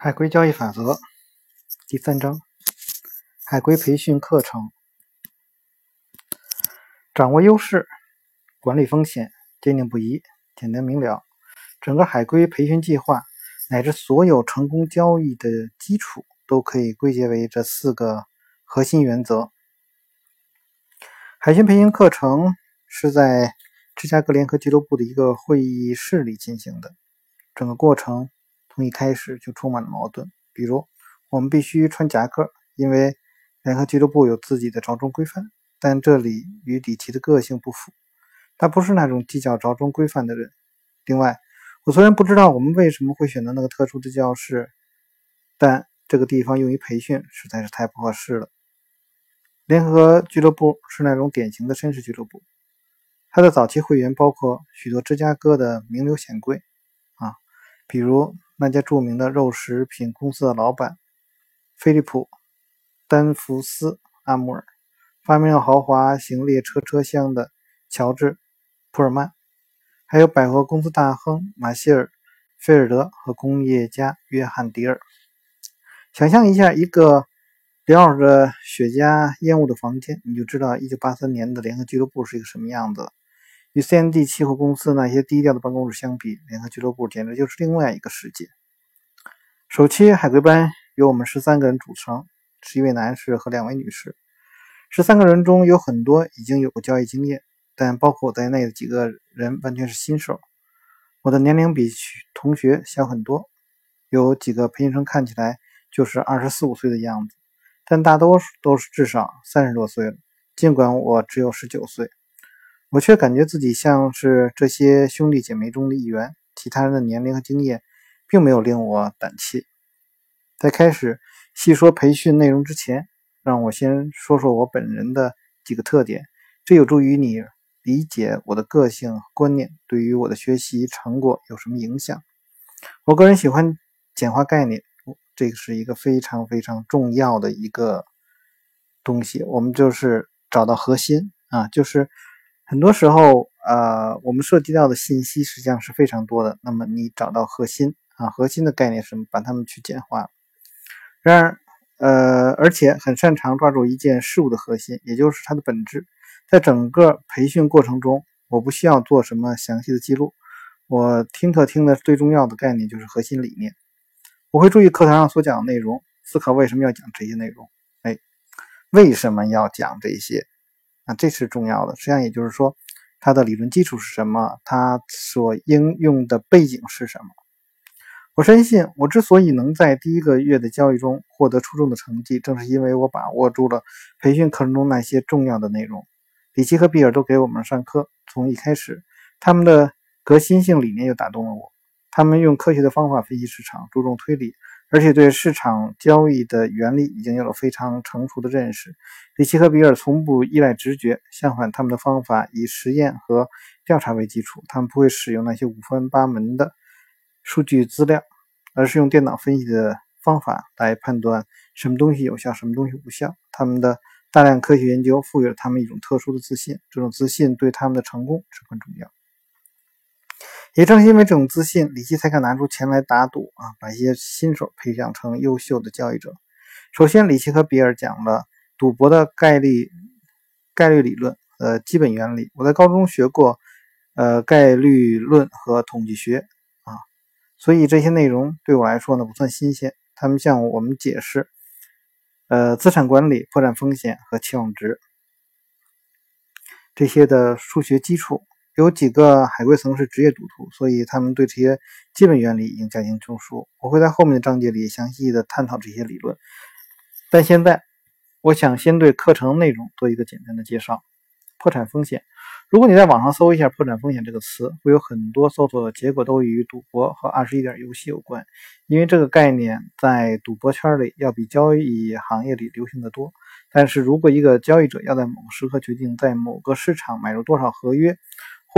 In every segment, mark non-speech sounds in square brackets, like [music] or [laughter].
海归交易法则第三章：海归培训课程，掌握优势，管理风险，坚定不移，简单明了。整个海归培训计划乃至所有成功交易的基础，都可以归结为这四个核心原则。海军培训课程是在芝加哥联合俱乐部的一个会议室里进行的，整个过程。从一开始就充满了矛盾，比如我们必须穿夹克，因为联合俱乐部有自己的着装规范，但这里与李奇的个性不符，他不是那种计较着装规范的人。另外，我虽然不知道我们为什么会选择那个特殊的教室，但这个地方用于培训实在是太不合适了。联合俱乐部是那种典型的绅士俱乐部，它的早期会员包括许多芝加哥的名流显贵，啊，比如。那家著名的肉食品公司的老板菲利普·丹福斯·阿穆尔，发明了豪华型列车车厢的乔治·普尔曼，还有百货公司大亨马歇尔·菲尔德和工业家约翰·迪尔。想象一下一个缭绕着雪茄烟雾的房间，你就知道1983年的联合俱乐部是一个什么样子。与 CND 期货公司那些低调的办公室相比，联合俱乐部简直就是另外一个世界。首期海归班由我们十三个人组成，十一位男士和两位女士。十三个人中有很多已经有过交易经验，但包括我在内的几个人完全是新手。我的年龄比同学小很多，有几个培训生看起来就是二十四五岁的样子，但大多数都是至少三十多岁了。尽管我只有十九岁。我却感觉自己像是这些兄弟姐妹中的一员，其他人的年龄和经验并没有令我胆怯。在开始细说培训内容之前，让我先说说我本人的几个特点，这有助于你理解我的个性观念对于我的学习成果有什么影响。我个人喜欢简化概念，这个是一个非常非常重要的一个东西。我们就是找到核心啊，就是。很多时候，呃，我们涉及到的信息实际上是非常多的。那么你找到核心啊，核心的概念是什么？把它们去简化。然而，呃，而且很擅长抓住一件事物的核心，也就是它的本质。在整个培训过程中，我不需要做什么详细的记录。我听课听的最重要的概念就是核心理念。我会注意课堂上所讲的内容，思考为什么要讲这些内容。哎，为什么要讲这些？那这是重要的，实际上也就是说，它的理论基础是什么？它所应用的背景是什么？我深信，我之所以能在第一个月的交易中获得出众的成绩，正是因为我把握住了培训课程中那些重要的内容。里奇和比尔都给我们上课，从一开始，他们的革新性理念就打动了我。他们用科学的方法分析市场，注重推理。而且对市场交易的原理已经有了非常成熟的认识。里奇和比尔从不依赖直觉，相反，他们的方法以实验和调查为基础。他们不会使用那些五花八门的数据资料，而是用电脑分析的方法来判断什么东西有效，什么东西无效。他们的大量科学研究赋予了他们一种特殊的自信，这种自信对他们的成功至关重要。也正是因为这种自信，李希才敢拿出钱来打赌啊，把一些新手培养成优秀的交易者。首先，李奇和比尔讲了赌博的概率概率理论呃基本原理。我在高中学过呃概率论和统计学啊，所以这些内容对我来说呢不算新鲜。他们向我们解释呃资产管理、破产风险和期望值这些的数学基础。有几个海归层是职业赌徒，所以他们对这些基本原理已经驾轻就熟。我会在后面的章节里详细的探讨这些理论，但现在我想先对课程内容做一个简单的介绍。破产风险，如果你在网上搜一下“破产风险”这个词，会有很多搜索的结果都与赌博和二十一点游戏有关，因为这个概念在赌博圈里要比交易行业里流行的多。但是如果一个交易者要在某个时刻决定在某个市场买入多少合约，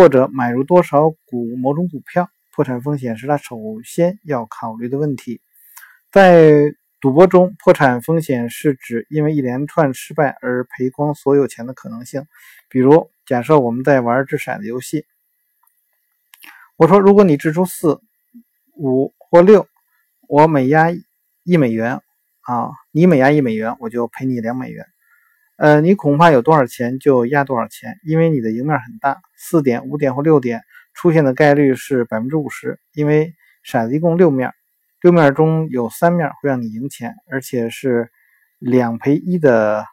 或者买入多少股某种股票，破产风险是他首先要考虑的问题。在赌博中，破产风险是指因为一连串失败而赔光所有钱的可能性。比如，假设我们在玩掷骰子游戏，我说如果你掷出四、五或六，我每压一美元啊，你每押一美元，我就赔你两美元。呃，你恐怕有多少钱就压多少钱，因为你的赢面很大，四点、五点或六点出现的概率是百分之五十，因为骰子一共六面，六面中有三面会让你赢钱，而且是两赔一的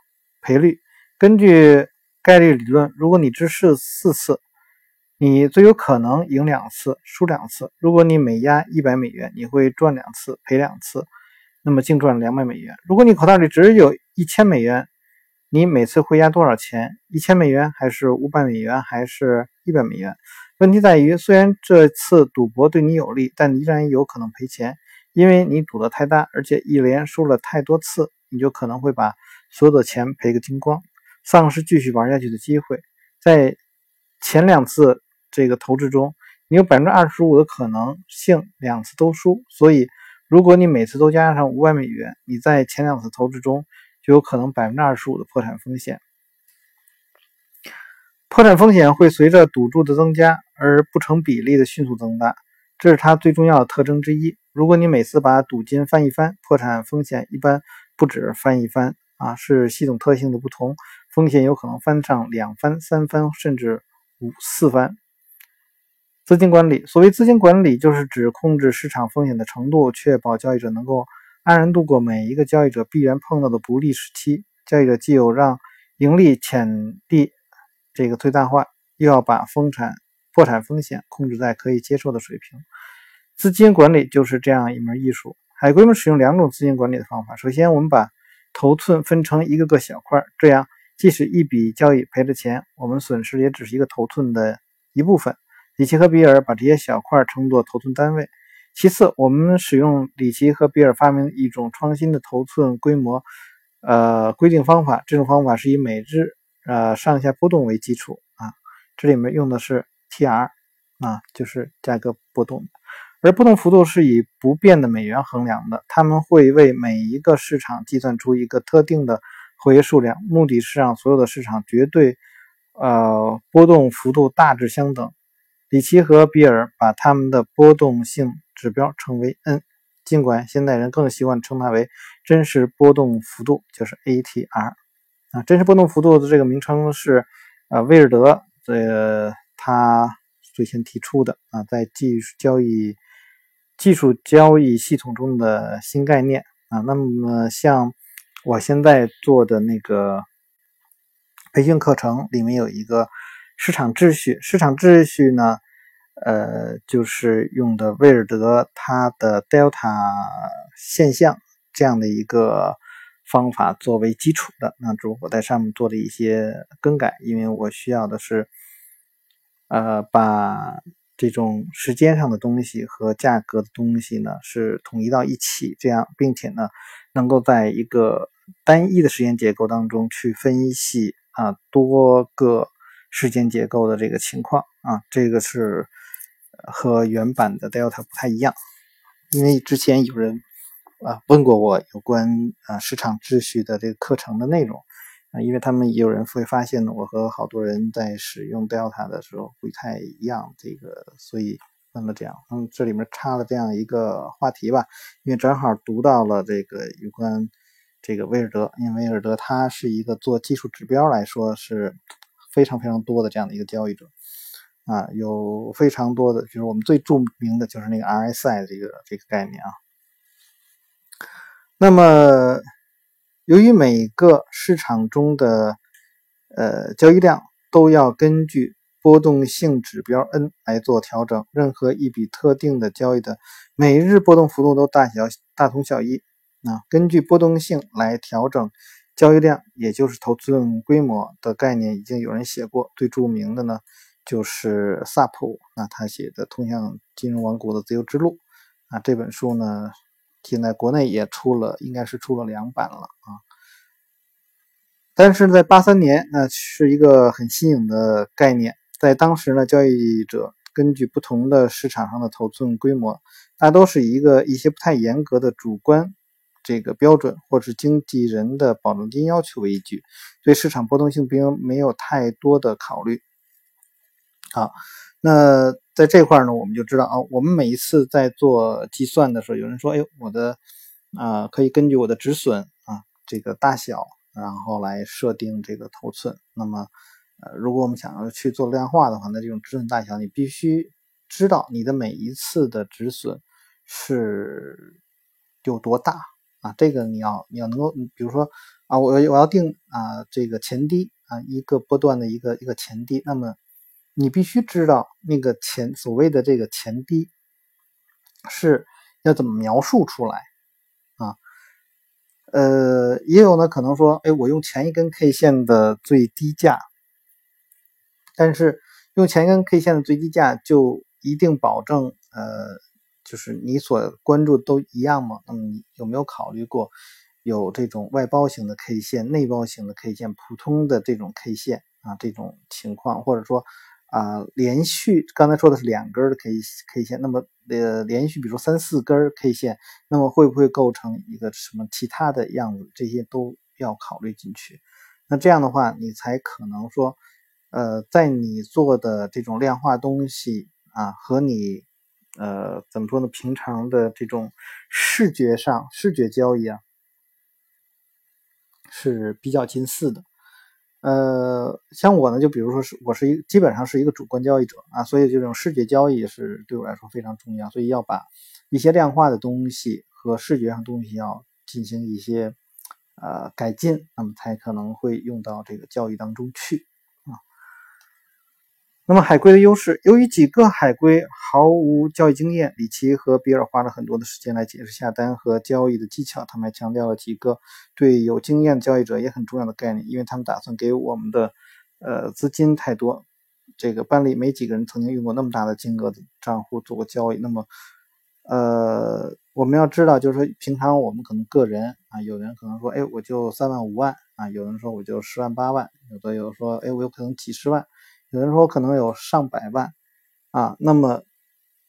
赔率。根据概率理论，如果你只试四次，你最有可能赢两次，输两次。如果你每压一百美元，你会赚两次，赔两次，那么净赚两百美元。如果你口袋里只有一千美元，你每次会压多少钱？一千美元，还是五百美元，还是一百美元？问题在于，虽然这次赌博对你有利，但依然有可能赔钱，因为你赌的太大，而且一连输了太多次，你就可能会把所有的钱赔个精光。丧失继续玩下去的机会，在前两次这个投掷中，你有百分之二十五的可能性两次都输。所以，如果你每次都加上五百美元，你在前两次投掷中就有可能百分之二十五的破产风险。破产风险会随着赌注的增加而不成比例的迅速增大，这是它最重要的特征之一。如果你每次把赌金翻一番，破产风险一般不止翻一番啊，是系统特性的不同。风险有可能翻上两番、三番，甚至五四番。资金管理，所谓资金管理，就是指控制市场风险的程度，确保交易者能够安然度过每一个交易者必然碰到的不利时期。交易者既有让盈利潜力这个最大化，又要把风产破产风险控制在可以接受的水平。资金管理就是这样一门艺术。海归们使用两种资金管理的方法。首先，我们把头寸分成一个个小块，这样。即使一笔交易赔了钱，我们损失也只是一个头寸的一部分。里奇和比尔把这些小块称作头寸单位。其次，我们使用里奇和比尔发明一种创新的头寸规模呃规定方法。这种方法是以每日呃上下波动为基础啊，这里面用的是 TR 啊，就是价格波动，而波动幅度是以不变的美元衡量的。他们会为每一个市场计算出一个特定的。合约数量，目的是让所有的市场绝对，呃，波动幅度大致相等。里奇和比尔把他们的波动性指标称为 n，尽管现代人更习惯称它为真实波动幅度，就是 ATR。啊，真实波动幅度的这个名称是，呃，威尔德这他最先提出的啊，在技术交易技术交易系统中的新概念啊。那么像。我现在做的那个培训课程里面有一个市场秩序，市场秩序呢，呃，就是用的威尔德他的 Delta 现象这样的一个方法作为基础的。那只不过在上面做了一些更改，因为我需要的是，呃，把这种时间上的东西和价格的东西呢是统一到一起，这样，并且呢，能够在一个单一的时间结构当中去分析啊多个时间结构的这个情况啊，这个是和原版的 Delta 不太一样，因为之前有人啊问过我有关啊市场秩序的这个课程的内容啊，因为他们也有人会发现，我和好多人在使用 Delta 的时候不太一样，这个所以问了这样，嗯，这里面插了这样一个话题吧，因为正好读到了这个有关。这个威尔德，因为威尔德他是一个做技术指标来说是非常非常多的这样的一个交易者啊，有非常多的，就是我们最著名的就是那个 RSI 这个这个概念啊。那么，由于每个市场中的呃交易量都要根据波动性指标 n 来做调整，任何一笔特定的交易的每日波动幅度都大小大同小异。啊，根据波动性来调整交易量，也就是投资规模的概念，已经有人写过。最著名的呢，就是萨普，那他写的《通向金融王国的自由之路》啊，这本书呢，现在国内也出了，应该是出了两版了啊。但是在八三年，那是一个很新颖的概念，在当时呢，交易者根据不同的市场上的头寸规模，大都是一个一些不太严格的主观。这个标准或是经纪人的保证金要求为依据，对市场波动性并没有太多的考虑。好，那在这块呢，我们就知道啊，我们每一次在做计算的时候，有人说，哎，我的啊，可以根据我的止损啊这个大小，然后来设定这个头寸。那么，呃，如果我们想要去做量化的话，那这种止损大小，你必须知道你的每一次的止损是有多大啊。这个你要你要能够，比如说啊，我我要定啊这个前低啊一个波段的一个一个前低，那么你必须知道那个前所谓的这个前低是要怎么描述出来啊。呃，也有呢，可能说，哎，我用前一根 K 线的最低价，但是用前一根 K 线的最低价就一定保证，呃，就是你所关注都一样吗？那么你有没有考虑过有这种外包型的 K 线、内包型的 K 线、普通的这种 K 线啊这种情况，或者说？啊，连续刚才说的是两根的 K K 线，那么呃，连续比如说三四根 K 线，那么会不会构成一个什么其他的样子？这些都要考虑进去。那这样的话，你才可能说，呃，在你做的这种量化东西啊，和你呃怎么说呢？平常的这种视觉上视觉交易啊，是比较近似的。呃，像我呢，就比如说是我是一基本上是一个主观交易者啊，所以这种视觉交易是对我来说非常重要，所以要把一些量化的东西和视觉上东西要进行一些呃改进，那么才可能会用到这个交易当中去。那么海归的优势，由于几个海归毫无交易经验，里奇和比尔花了很多的时间来解释下单和交易的技巧。他们还强调了几个对有经验交易者也很重要的概念，因为他们打算给我们的呃资金太多。这个班里没几个人曾经用过那么大的金额的账户做过交易。那么，呃，我们要知道，就是说平常我们可能个人啊，有人可能说，哎，我就三万五万啊，有人说我就十万八万，有的有说，哎，我有可能几十万。有人说可能有上百万啊，那么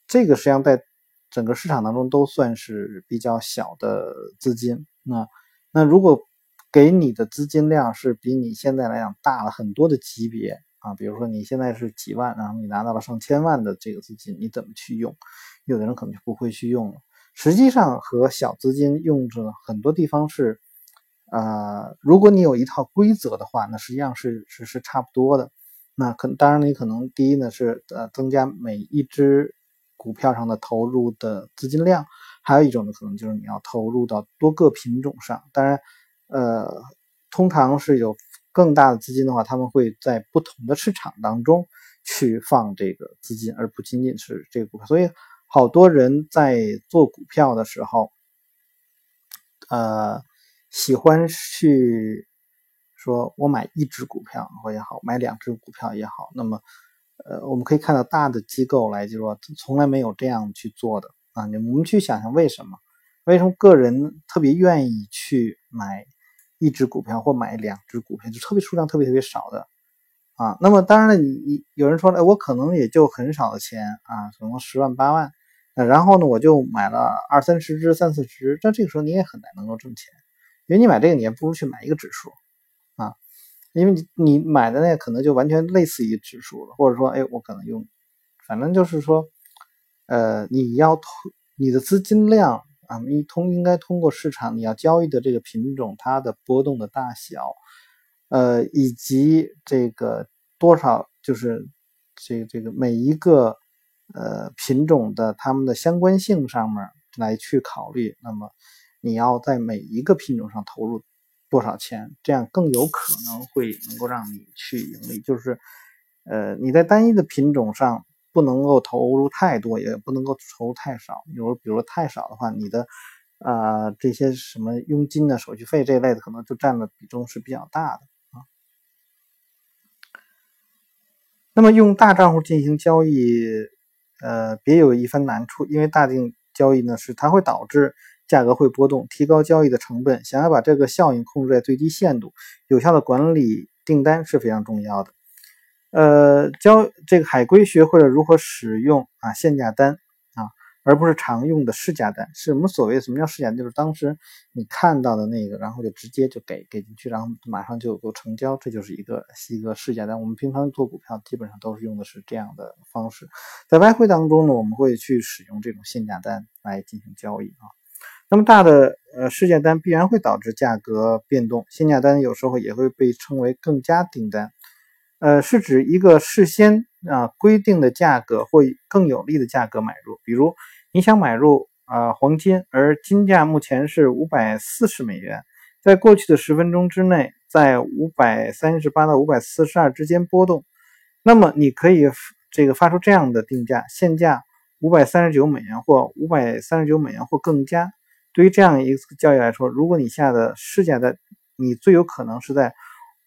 这个实际上在整个市场当中都算是比较小的资金。那那如果给你的资金量是比你现在来讲大了很多的级别啊，比如说你现在是几万，然后你拿到了上千万的这个资金，你怎么去用？有的人可能就不会去用了。实际上和小资金用着很多地方是，呃，如果你有一套规则的话，那实际上是是是差不多的。那可当然，你可能第一呢是呃增加每一只股票上的投入的资金量，还有一种呢可能就是你要投入到多个品种上。当然，呃，通常是有更大的资金的话，他们会在不同的市场当中去放这个资金，而不仅仅是这个股票。所以，好多人在做股票的时候，呃，喜欢去。说我买一只股票或也好，买两只股票也好，那么，呃，我们可以看到大的机构来就说从来没有这样去做的啊。我们去想想为什么？为什么个人特别愿意去买一只股票或买两只股票，就特别数量特别特别少的啊？那么当然了，你你有人说了，我可能也就很少的钱啊，可能十万八万，然后呢，我就买了二三十只、三四十，那这个时候你也很难能够挣钱，因为你买这个，你也不如去买一个指数。啊因为你你买的那可能就完全类似于指数了，或者说，哎，我可能用，反正就是说，呃，你要通你的资金量啊，你通应该通过市场你要交易的这个品种它的波动的大小，呃，以及这个多少就是这这个每一个呃品种的它们的相关性上面来去考虑，那么你要在每一个品种上投入。多少钱？这样更有可能会能够让你去盈利。就是，呃，你在单一的品种上不能够投入太多，也不能够投入太少。比如，比如太少的话，你的啊这些什么佣金的手续费这一类的，可能就占的比重是比较大的啊。那么用大账户进行交易，呃，别有一番难处，因为大定交易呢是它会导致。价格会波动，提高交易的成本。想要把这个效应控制在最低限度，有效的管理订单是非常重要的。呃，教这个海归学会了如何使用啊限价单啊，而不是常用的市价单。是什么所谓什么叫市价？就是当时你看到的那个，然后就直接就给给进去，然后马上就够成交，这就是一个一个市价单。我们平常做股票基本上都是用的是这样的方式。在外汇当中呢，我们会去使用这种限价单来进行交易啊。那么大的呃市价单必然会导致价格变动，限价单有时候也会被称为更加订单，呃，是指一个事先啊规定的价格或更有利的价格买入。比如你想买入啊黄金，而金价目前是五百四十美元，在过去的十分钟之内，在五百三十八到五百四十二之间波动，那么你可以这个发出这样的定价：现价五百三十九美元或五百三十九美元或更加。对于这样一次交易来说，如果你下的市价在，你最有可能是在，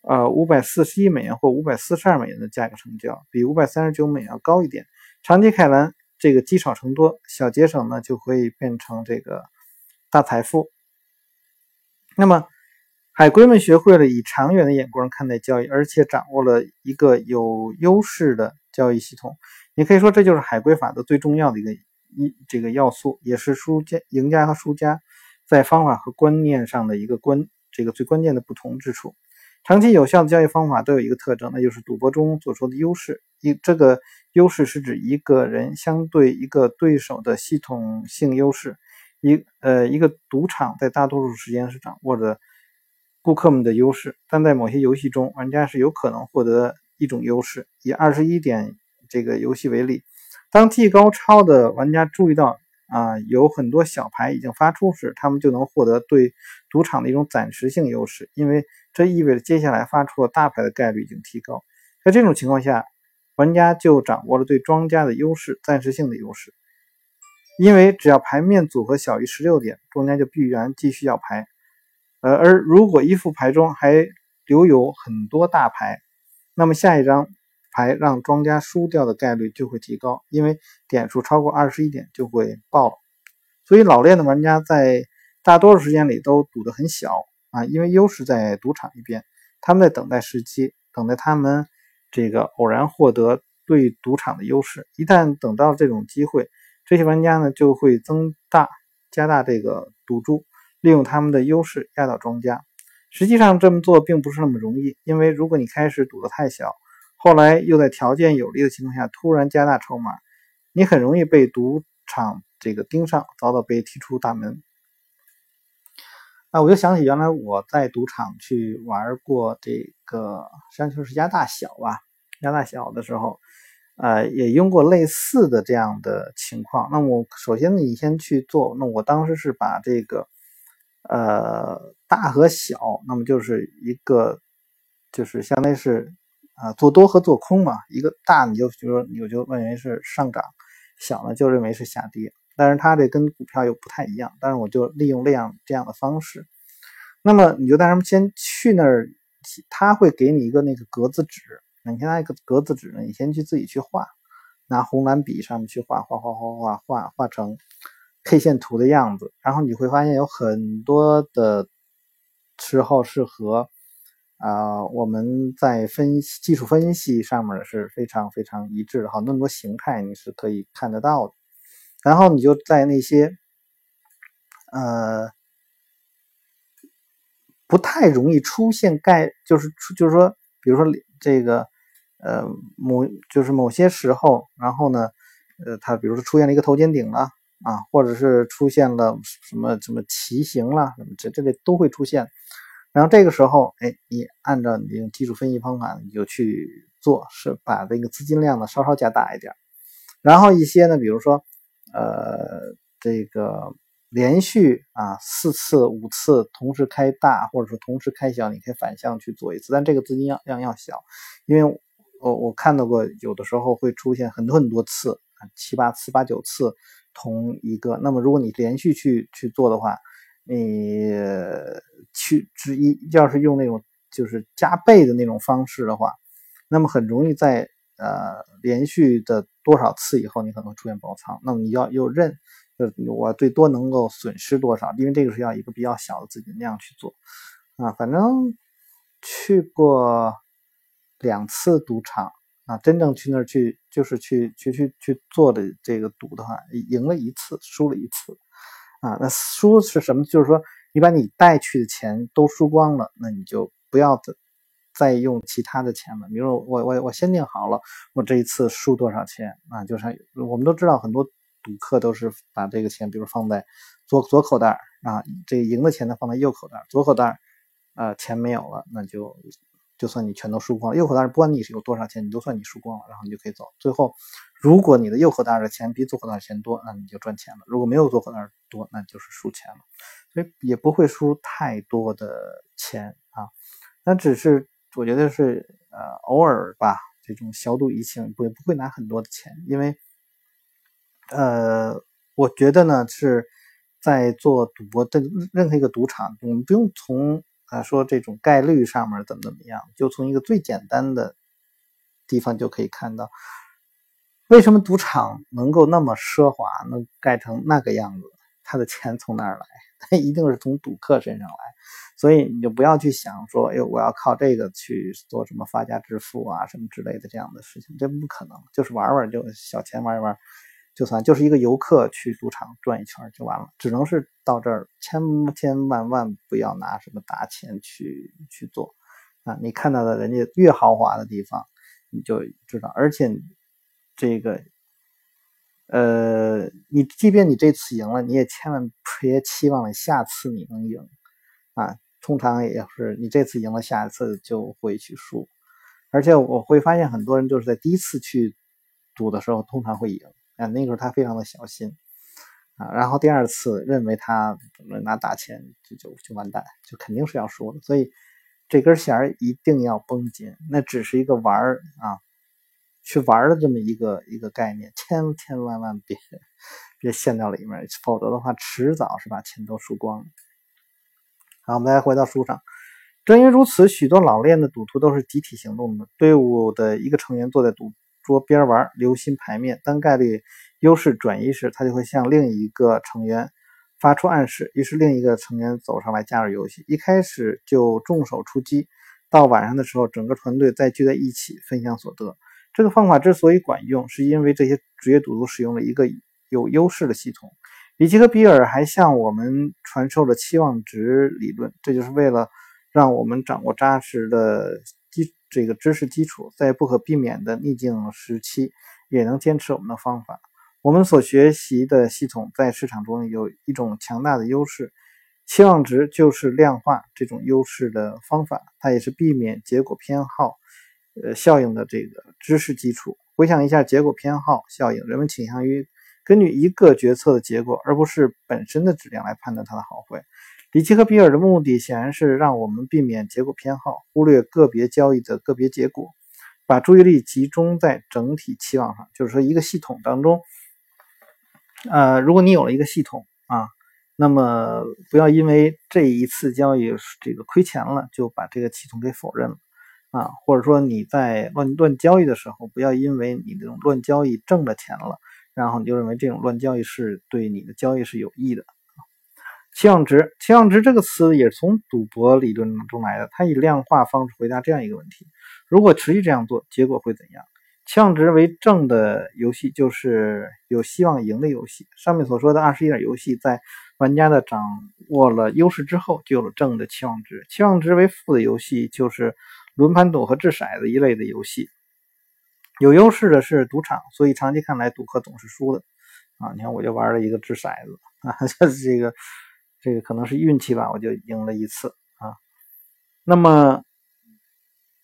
呃五百四十一美元或五百四十二美元的价格成交，比五百三十九美元要高一点。长期看来，这个积少成多，小节省呢就可以变成这个大财富。那么，海归们学会了以长远的眼光看待交易，而且掌握了一个有优势的交易系统。你可以说，这就是海归法则最重要的一个。一这个要素也是输家、赢家和输家在方法和观念上的一个关这个最关键的不同之处。长期有效的交易方法都有一个特征，那就是赌博中所说的优势。一这个优势是指一个人相对一个对手的系统性优势。一呃一个赌场在大多数时间是掌握着顾客们的优势，但在某些游戏中，玩家是有可能获得一种优势。以二十一点这个游戏为例。当 T 高超的玩家注意到啊有很多小牌已经发出时，他们就能获得对赌场的一种暂时性优势，因为这意味着接下来发出大牌的概率已经提高。在这种情况下，玩家就掌握了对庄家的优势，暂时性的优势。因为只要牌面组合小于十六点，庄家就必然继续要牌。呃，而如果一副牌中还留有很多大牌，那么下一张。牌让庄家输掉的概率就会提高，因为点数超过二十一点就会爆了。所以老练的玩家在大多数时间里都赌得很小啊，因为优势在赌场一边，他们在等待时机，等待他们这个偶然获得对赌场的优势。一旦等到这种机会，这些玩家呢就会增大加大这个赌注，利用他们的优势压倒庄家。实际上这么做并不是那么容易，因为如果你开始赌得太小。后来又在条件有利的情况下突然加大筹码，你很容易被赌场这个盯上，早早被踢出大门。啊，我就想起原来我在赌场去玩过这个，实际上就是压大小吧，压大小的时候，呃，也用过类似的这样的情况。那么首先你先去做，那我当时是把这个呃大和小，那么就是一个就是相当于是。啊，做多和做空嘛，一个大你就比如说你就认为是上涨，小呢就认为是下跌，但是它这跟股票又不太一样，但是我就利用这样这样的方式，那么你就带他们先去那儿，他会给你一个那个格子纸，你先拿一个格子纸呢，你先去自己去画，拿红蓝笔上面去画画画画画画画成 K 线图的样子，然后你会发现有很多的时候是和。啊，我们在分析技术分析上面是非常非常一致的哈，那么多形态你是可以看得到的。然后你就在那些呃不太容易出现概，就是就是说，比如说这个呃某就是某些时候，然后呢呃它比如说出现了一个头肩顶了啊，或者是出现了什么什么奇形了什么这这类都会出现。然后这个时候，哎，你按照你用技术分析方法，你就去做，是把这个资金量呢稍稍加大一点。然后一些呢，比如说，呃，这个连续啊四次、五次同时开大，或者说同时开小，你可以反向去做一次，但这个资金量量要小，因为我我看到过有的时候会出现很多很多次，七八次、八九次同一个。那么如果你连续去去做的话，你。去之一，要是用那种就是加倍的那种方式的话，那么很容易在呃连续的多少次以后，你可能出现爆仓。那么你要又认，就我最多能够损失多少？因为这个是要一个比较小的资金量去做啊。反正去过两次赌场啊，真正去那儿去就是去去去去做的这个赌的话，赢了一次，输了一次啊。那输是什么？就是说。你把你带去的钱都输光了，那你就不要再用其他的钱了。比如我我我先定好了，我这一次输多少钱啊？就是我们都知道很多赌客都是把这个钱，比如放在左左口袋啊，这赢的钱呢放在右口袋，左口袋啊钱没有了，那就就算你全都输光了。右口袋不管你是有多少钱，你都算你输光了，然后你就可以走。最后，如果你的右口袋的钱比左口袋钱多，那你就赚钱了；如果没有左口袋多，那就是输钱了。所以也不会输太多的钱啊，那只是我觉得是呃偶尔吧，这种小赌怡情，不不会拿很多的钱，因为呃，我觉得呢是在做赌博的任何一个赌场，我们不用从啊说这种概率上面怎么怎么样，就从一个最简单的地方就可以看到，为什么赌场能够那么奢华，能盖成那个样子，他的钱从哪儿来？他一定是从赌客身上来，所以你就不要去想说，哎，我要靠这个去做什么发家致富啊，什么之类的这样的事情，这不可能。就是玩玩就小钱玩一玩，就算就是一个游客去赌场转一圈就完了。只能是到这儿，千千万万不要拿什么大钱去去做啊！你看到的人家越豪华的地方，你就知道，而且这个。呃，你即便你这次赢了，你也千万别期望下次你能赢啊！通常也是你这次赢了，下一次就会去输。而且我会发现很多人就是在第一次去赌的时候，通常会赢啊，那个时候他非常的小心啊，然后第二次认为他拿大钱就就就完蛋，就肯定是要输的。所以这根弦一定要绷紧，那只是一个玩儿啊。去玩的这么一个一个概念，千千万万别别陷到里面，否则的话，迟早是把钱都输光。好，我们再回到书上。正因如此，许多老练的赌徒都是集体行动的。队伍的一个成员坐在赌桌边玩，留心牌面。当概率优势转移时，他就会向另一个成员发出暗示，于是另一个成员走上来加入游戏。一开始就重手出击，到晚上的时候，整个团队再聚在一起分享所得。这个方法之所以管用，是因为这些职业赌徒使用了一个有优势的系统。里奇和比尔还向我们传授了期望值理论，这就是为了让我们掌握扎实的这个知识基础，在不可避免的逆境时期也能坚持我们的方法。我们所学习的系统在市场中有一种强大的优势，期望值就是量化这种优势的方法，它也是避免结果偏好。呃，效应的这个知识基础，回想一下结果偏好效应，人们倾向于根据一个决策的结果，而不是本身的质量来判断它的好坏。里奇和比尔的目的显然是让我们避免结果偏好，忽略个别交易的个别结果，把注意力集中在整体期望上。就是说，一个系统当中，呃，如果你有了一个系统啊，那么不要因为这一次交易这个亏钱了，就把这个系统给否认了。啊，或者说你在乱乱交易的时候，不要因为你这种乱交易挣了钱了，然后你就认为这种乱交易是对你的交易是有益的。期望值，期望值这个词也是从赌博理论中来的，它以量化方式回答这样一个问题：如果持续这样做，结果会怎样？期望值为正的游戏就是有希望赢的游戏。上面所说的二十一点游戏，在玩家的掌握了优势之后，就有了正的期望值。期望值为负的游戏就是。轮盘赌和掷骰子一类的游戏，有优势的是赌场，所以长期看来赌客总是输的啊！你看，我就玩了一个掷骰子啊，[laughs] 这个这个可能是运气吧，我就赢了一次啊。那么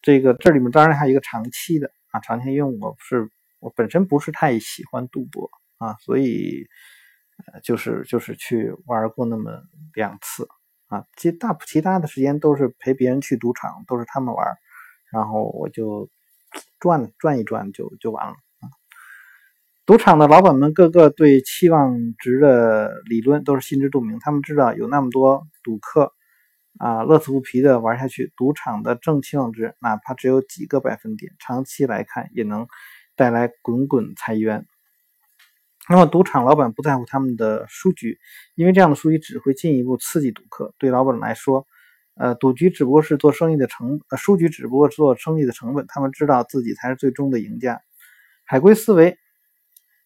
这个这里面当然还有一个长期的啊，长期因为我是我本身不是太喜欢赌博啊，所以就是就是去玩过那么两次。啊，其大其他的时间都是陪别人去赌场，都是他们玩，然后我就转转一转就就完了。赌场的老板们个个对期望值的理论都是心知肚明，他们知道有那么多赌客啊，乐此不疲的玩下去，赌场的正期望值哪怕只有几个百分点，长期来看也能带来滚滚财源。那么，赌场老板不在乎他们的输局，因为这样的输局只会进一步刺激赌客。对老板来说，呃，赌局只不过是做生意的成，呃，输局只不过是做生意的成本。他们知道自己才是最终的赢家。海归思维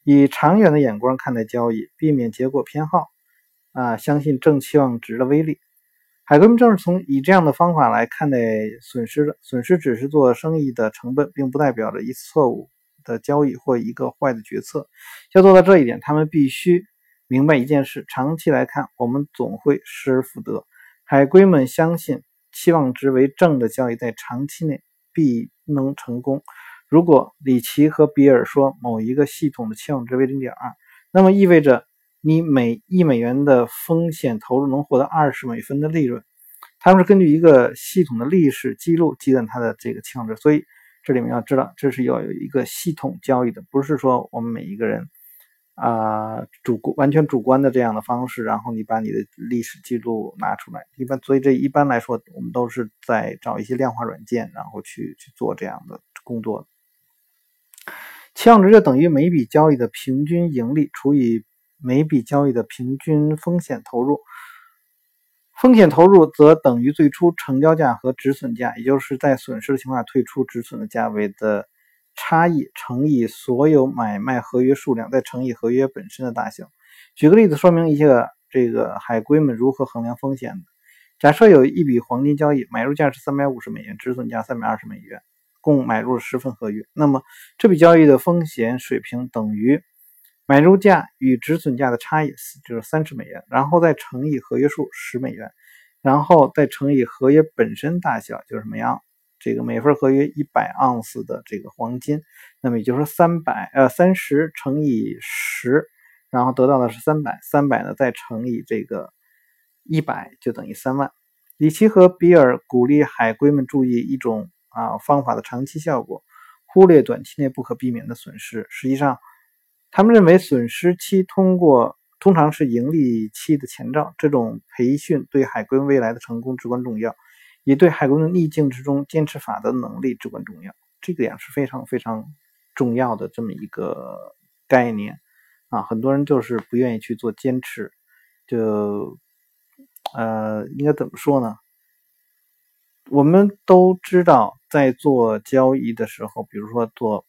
以长远的眼光看待交易，避免结果偏好，啊，相信正期望值的威力。海归们正是从以这样的方法来看待损失的。损失只是做生意的成本，并不代表着一次错误的交易或一个坏的决策。要做到这一点，他们必须明白一件事：长期来看，我们总会失而复得。海归们相信，期望值为正的交易在长期内必能成功。如果里奇和比尔说某一个系统的期望值为零点二，那么意味着你每一美元的风险投入能获得二十美分的利润。他们是根据一个系统的历史记录计算它的这个期望值，所以这里面要知道，这是要有一个系统交易的，不是说我们每一个人啊主观完全主观的这样的方式，然后你把你的历史记录拿出来。一般，所以这一般来说，我们都是在找一些量化软件，然后去去做这样的工作。期望值就等于每笔交易的平均盈利除以每笔交易的平均风险投入，风险投入则等于最初成交价和止损价，也就是在损失的情况下退出止损的价位的差异乘以所有买卖合约数量，再乘以合约本身的大小。举个例子说明一下这个海龟们如何衡量风险的。假设有一笔黄金交易，买入价是三百五十美元，止损价三百二十美元。共买入了十份合约，那么这笔交易的风险水平等于买入价与止损价的差异，就是三十美元，然后再乘以合约数十美元，然后再乘以合约本身大小，就是什么样？这个每份合约一百盎司的这个黄金，那么也就是说三百呃三十乘以十，然后得到的是三百，三百呢再乘以这个一百就等于三万。里奇和比尔鼓励海龟们注意一种。啊，方法的长期效果，忽略短期内不可避免的损失。实际上，他们认为损失期通过通常是盈利期的前兆。这种培训对海归未来的成功至关重要，也对海归的逆境之中坚持法的能力至关重要。这个也是非常非常重要的这么一个概念啊。很多人就是不愿意去做坚持，就呃，应该怎么说呢？我们都知道，在做交易的时候，比如说做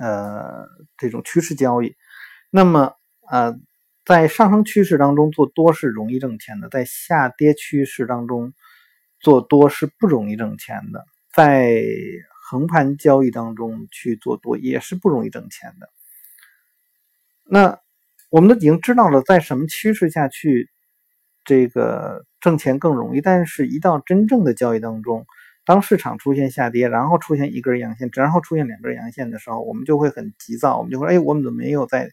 呃这种趋势交易，那么呃在上升趋势当中做多是容易挣钱的，在下跌趋势当中做多是不容易挣钱的，在横盘交易当中去做多也是不容易挣钱的。那我们都已经知道了，在什么趋势下去。这个挣钱更容易，但是一到真正的交易当中，当市场出现下跌，然后出现一根阳线，然后出现两根阳线的时候，我们就会很急躁，我们就会哎，我们怎么没有在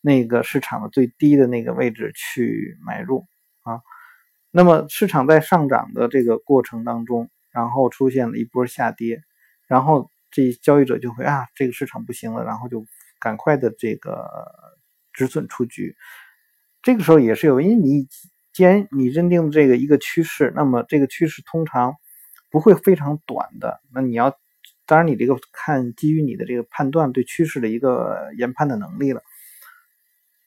那个市场的最低的那个位置去买入啊？那么市场在上涨的这个过程当中，然后出现了一波下跌，然后这交易者就会啊，这个市场不行了，然后就赶快的这个止损出局。这个时候也是有，因为你。既然你认定这个一个趋势，那么这个趋势通常不会非常短的。那你要，当然你这个看基于你的这个判断对趋势的一个研判的能力了。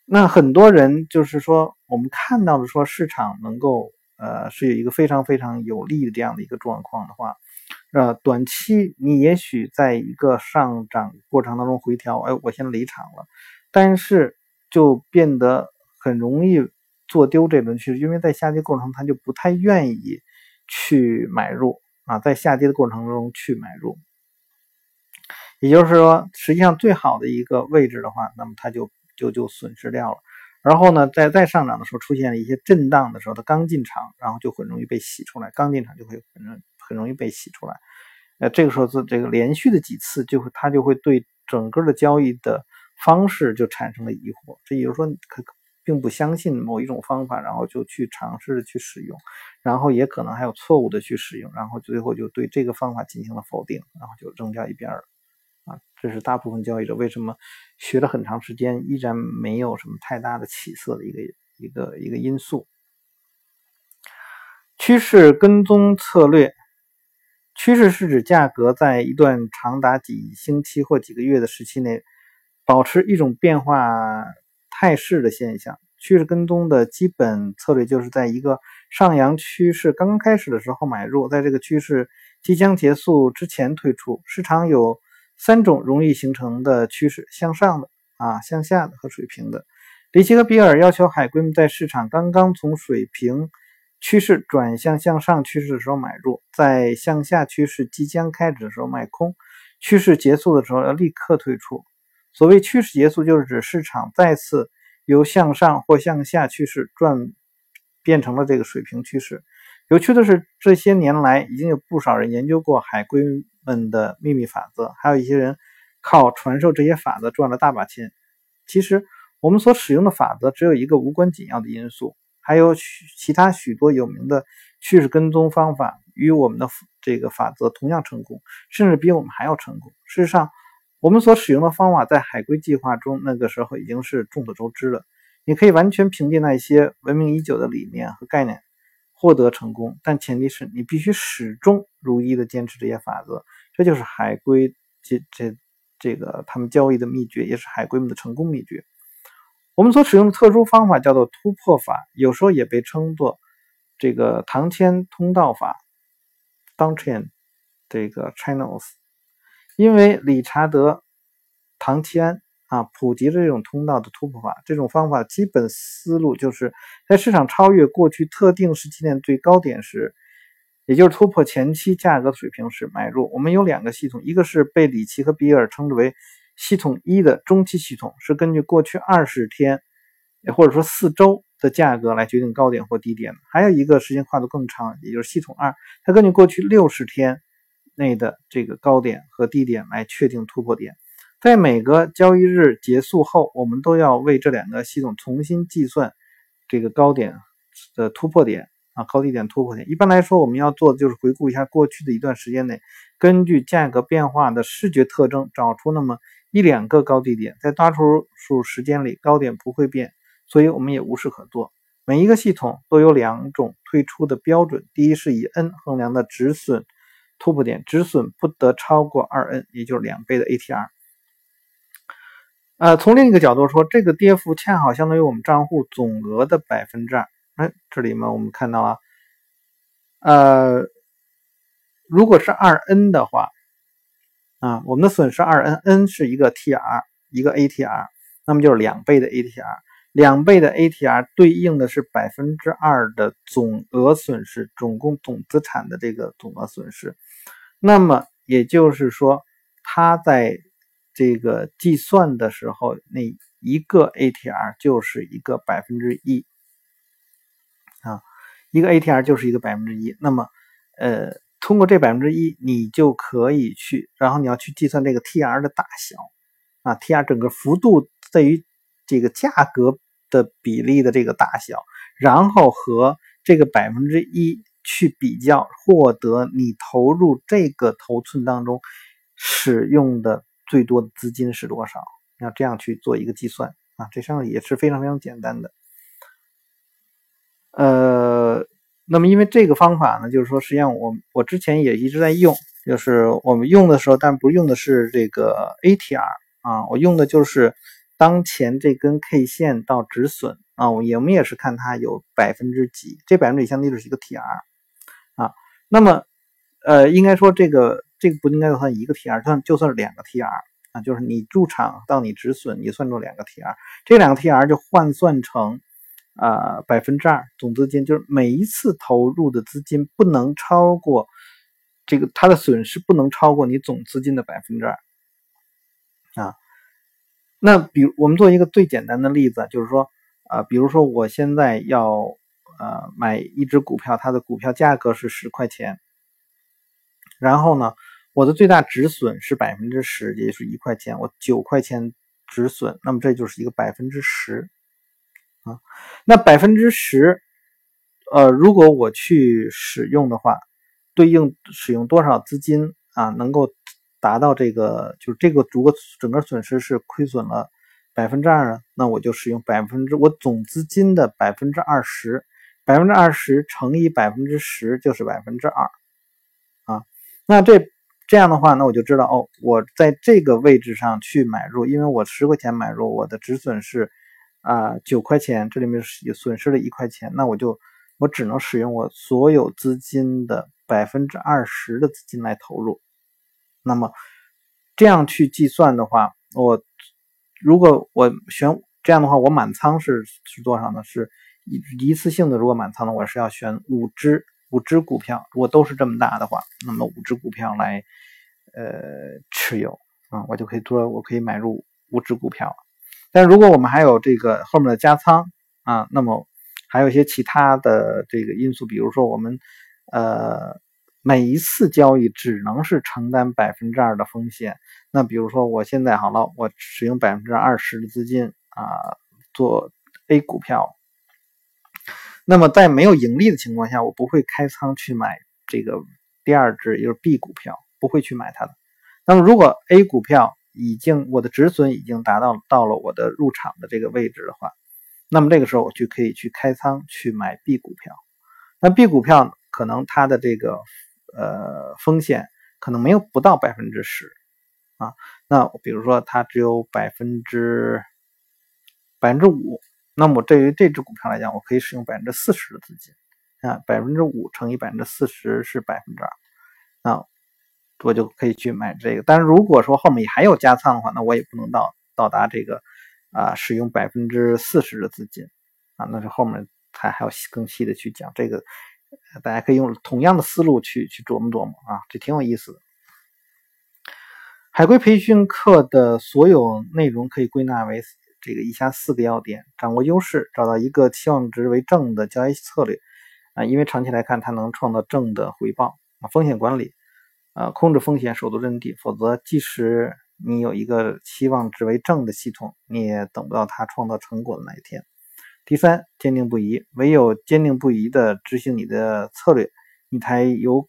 那很多人就是说，我们看到的说市场能够呃是有一个非常非常有利的这样的一个状况的话，呃，短期你也许在一个上涨过程当中回调，哎，我先离场了，但是就变得很容易。做丢这轮趋势，因为在下跌过程它，就不太愿意去买入啊，在下跌的过程中去买入，也就是说，实际上最好的一个位置的话，那么它就就就损失掉了。然后呢，在再上涨的时候出现了一些震荡的时候，它刚进场，然后就很容易被洗出来，刚进场就会很很容易被洗出来。呃，这个时候是这个连续的几次，就会它就会对整个的交易的方式就产生了疑惑。这也就是说，可。并不相信某一种方法，然后就去尝试着去使用，然后也可能还有错误的去使用，然后最后就对这个方法进行了否定，然后就扔掉一边了。啊，这是大部分交易者为什么学了很长时间依然没有什么太大的起色的一个一个一个因素。趋势跟踪策略，趋势是指价格在一段长达几星期或几个月的时期内保持一种变化。态势的现象，趋势跟踪的基本策略就是在一个上扬趋势刚刚开始的时候买入，在这个趋势即将结束之前退出。市场有三种容易形成的趋势：向上的、啊向下的和水平的。里奇和比尔要求海龟们在市场刚刚从水平趋势转向向上趋势的时候买入，在向下趋势即将开始的时候卖空。趋势结束的时候要立刻退出。所谓趋势结束，就是指市场再次由向上或向下趋势转变成了这个水平趋势。有趣的是，这些年来已经有不少人研究过海龟们的秘密法则，还有一些人靠传授这些法则赚了大把钱。其实，我们所使用的法则只有一个无关紧要的因素，还有许其他许多有名的趋势跟踪方法与我们的这个法则同样成功，甚至比我们还要成功。事实上，我们所使用的方法在海龟计划中那个时候已经是众所周知了。你可以完全凭借那些闻名已久的理念和概念。获得成功，但前提是你必须始终如一的坚持这些法则，这就是海龟这这这个他们交易的秘诀，也是海龟们的成功秘诀。我们所使用的特殊方法叫做突破法，有时候也被称作这个唐千通道法 d o n c h a n 这个 channels，因为理查德唐千。啊，普及了这种通道的突破法。这种方法基本思路就是在市场超越过去特定时期内最高点时，也就是突破前期价格水平时买入。我们有两个系统，一个是被里奇和比尔称之为系统一的中期系统，是根据过去二十天或者说四周的价格来决定高点或低点；还有一个时间跨度更长，也就是系统二，它根据过去六十天内的这个高点和低点来确定突破点。在每个交易日结束后，我们都要为这两个系统重新计算这个高点的突破点啊，高低点突破点。一般来说，我们要做的就是回顾一下过去的一段时间内，根据价格变化的视觉特征，找出那么一两个高低点。在大多数时间里，高点不会变，所以我们也无事可做。每一个系统都有两种退出的标准：第一是以 N 衡量的止损突破点，止损不得超过二 N，也就是两倍的 ATR。呃，从另一个角度说，这个跌幅恰好相当于我们账户总额的百分之二。哎，这里面我们看到了，呃，如果是二 N 的话，啊，我们的损失二 N，N 是一个 TR，一个 ATR，那么就是两倍的 ATR，两倍的 ATR 对应的是百分之二的总额损失，总共总资产的这个总额损失。那么也就是说，它在这个计算的时候，那一个 ATR 就是一个百分之一啊，一个 ATR 就是一个百分之一。那么，呃，通过这百分之一，你就可以去，然后你要去计算这个 TR 的大小啊，TR 整个幅度对于这个价格的比例的这个大小，然后和这个百分之一去比较，获得你投入这个头寸当中使用的。最多的资金是多少？要这样去做一个计算啊，这上也是非常非常简单的。呃，那么因为这个方法呢，就是说，实际上我我之前也一直在用，就是我们用的时候，但不用的是这个 ATR 啊，我用的就是当前这根 K 线到止损啊，我们也是看它有百分之几，这百分之几相当于就是一个 TR 啊。那么呃，应该说这个。这个不应该算一个 TR，算就算是两个 TR 啊，就是你入场到你止损，你算出两个 TR，这两个 TR 就换算成啊百分之二总资金，就是每一次投入的资金不能超过这个它的损失不能超过你总资金的百分之二啊。那比如我们做一个最简单的例子，就是说啊，比如说我现在要呃买一只股票，它的股票价格是十块钱，然后呢？我的最大止损是百分之十，也就是一块钱。我九块钱止损，那么这就是一个百分之十啊。那百分之十，呃，如果我去使用的话，对应使用多少资金啊，能够达到这个，就是这个如果整个损失是亏损了百分之二呢，那我就使用百分之我总资金的百分之二十，百分之二十乘以百分之十就是百分之二啊。那这。这样的话，那我就知道哦，我在这个位置上去买入，因为我十块钱买入，我的止损是啊九块钱，这里面是损失了一块钱，那我就我只能使用我所有资金的百分之二十的资金来投入。那么这样去计算的话，我如果我选这样的话，我满仓是是多少呢？是一一次性的，如果满仓的，我是要选五只。五只股票，如果都是这么大的话，那么五只股票来，呃持有啊，我就可以做我可以买入五只股票。但如果我们还有这个后面的加仓啊，那么还有一些其他的这个因素，比如说我们呃每一次交易只能是承担百分之二的风险。那比如说我现在好了，我使用百分之二十的资金啊做 A 股票，那么在没有盈利的情况下，我不会开仓去买这个第二只，也就是 B 股票，不会去买它的。那么如果 A 股票已经我的止损已经达到到了我的入场的这个位置的话，那么这个时候我就可以去开仓去买 B 股票。那 B 股票可能它的这个呃风险可能没有不到百分之十啊。那比如说它只有百分之百分之五，那么对于这只股票来讲，我可以使用百分之四十的资金啊，百分之五乘以百分之四十是百分之二，啊我就可以去买这个。但是如果说后面还有加仓的话，那我也不能到到达这个。啊，使用百分之四十的资金啊，那就后面还还要更细的去讲这个，大家可以用同样的思路去去琢磨琢磨啊，这挺有意思的。海归培训课的所有内容可以归纳为这个以下四个要点：掌握优势，找到一个期望值为正的交易策略啊，因为长期来看它能创造正的回报啊。风险管理啊，控制风险，守住阵地，否则即使你有一个期望值为正的系统，你也等不到它创造成果的那一天。第三，坚定不移，唯有坚定不移的执行你的策略，你才有，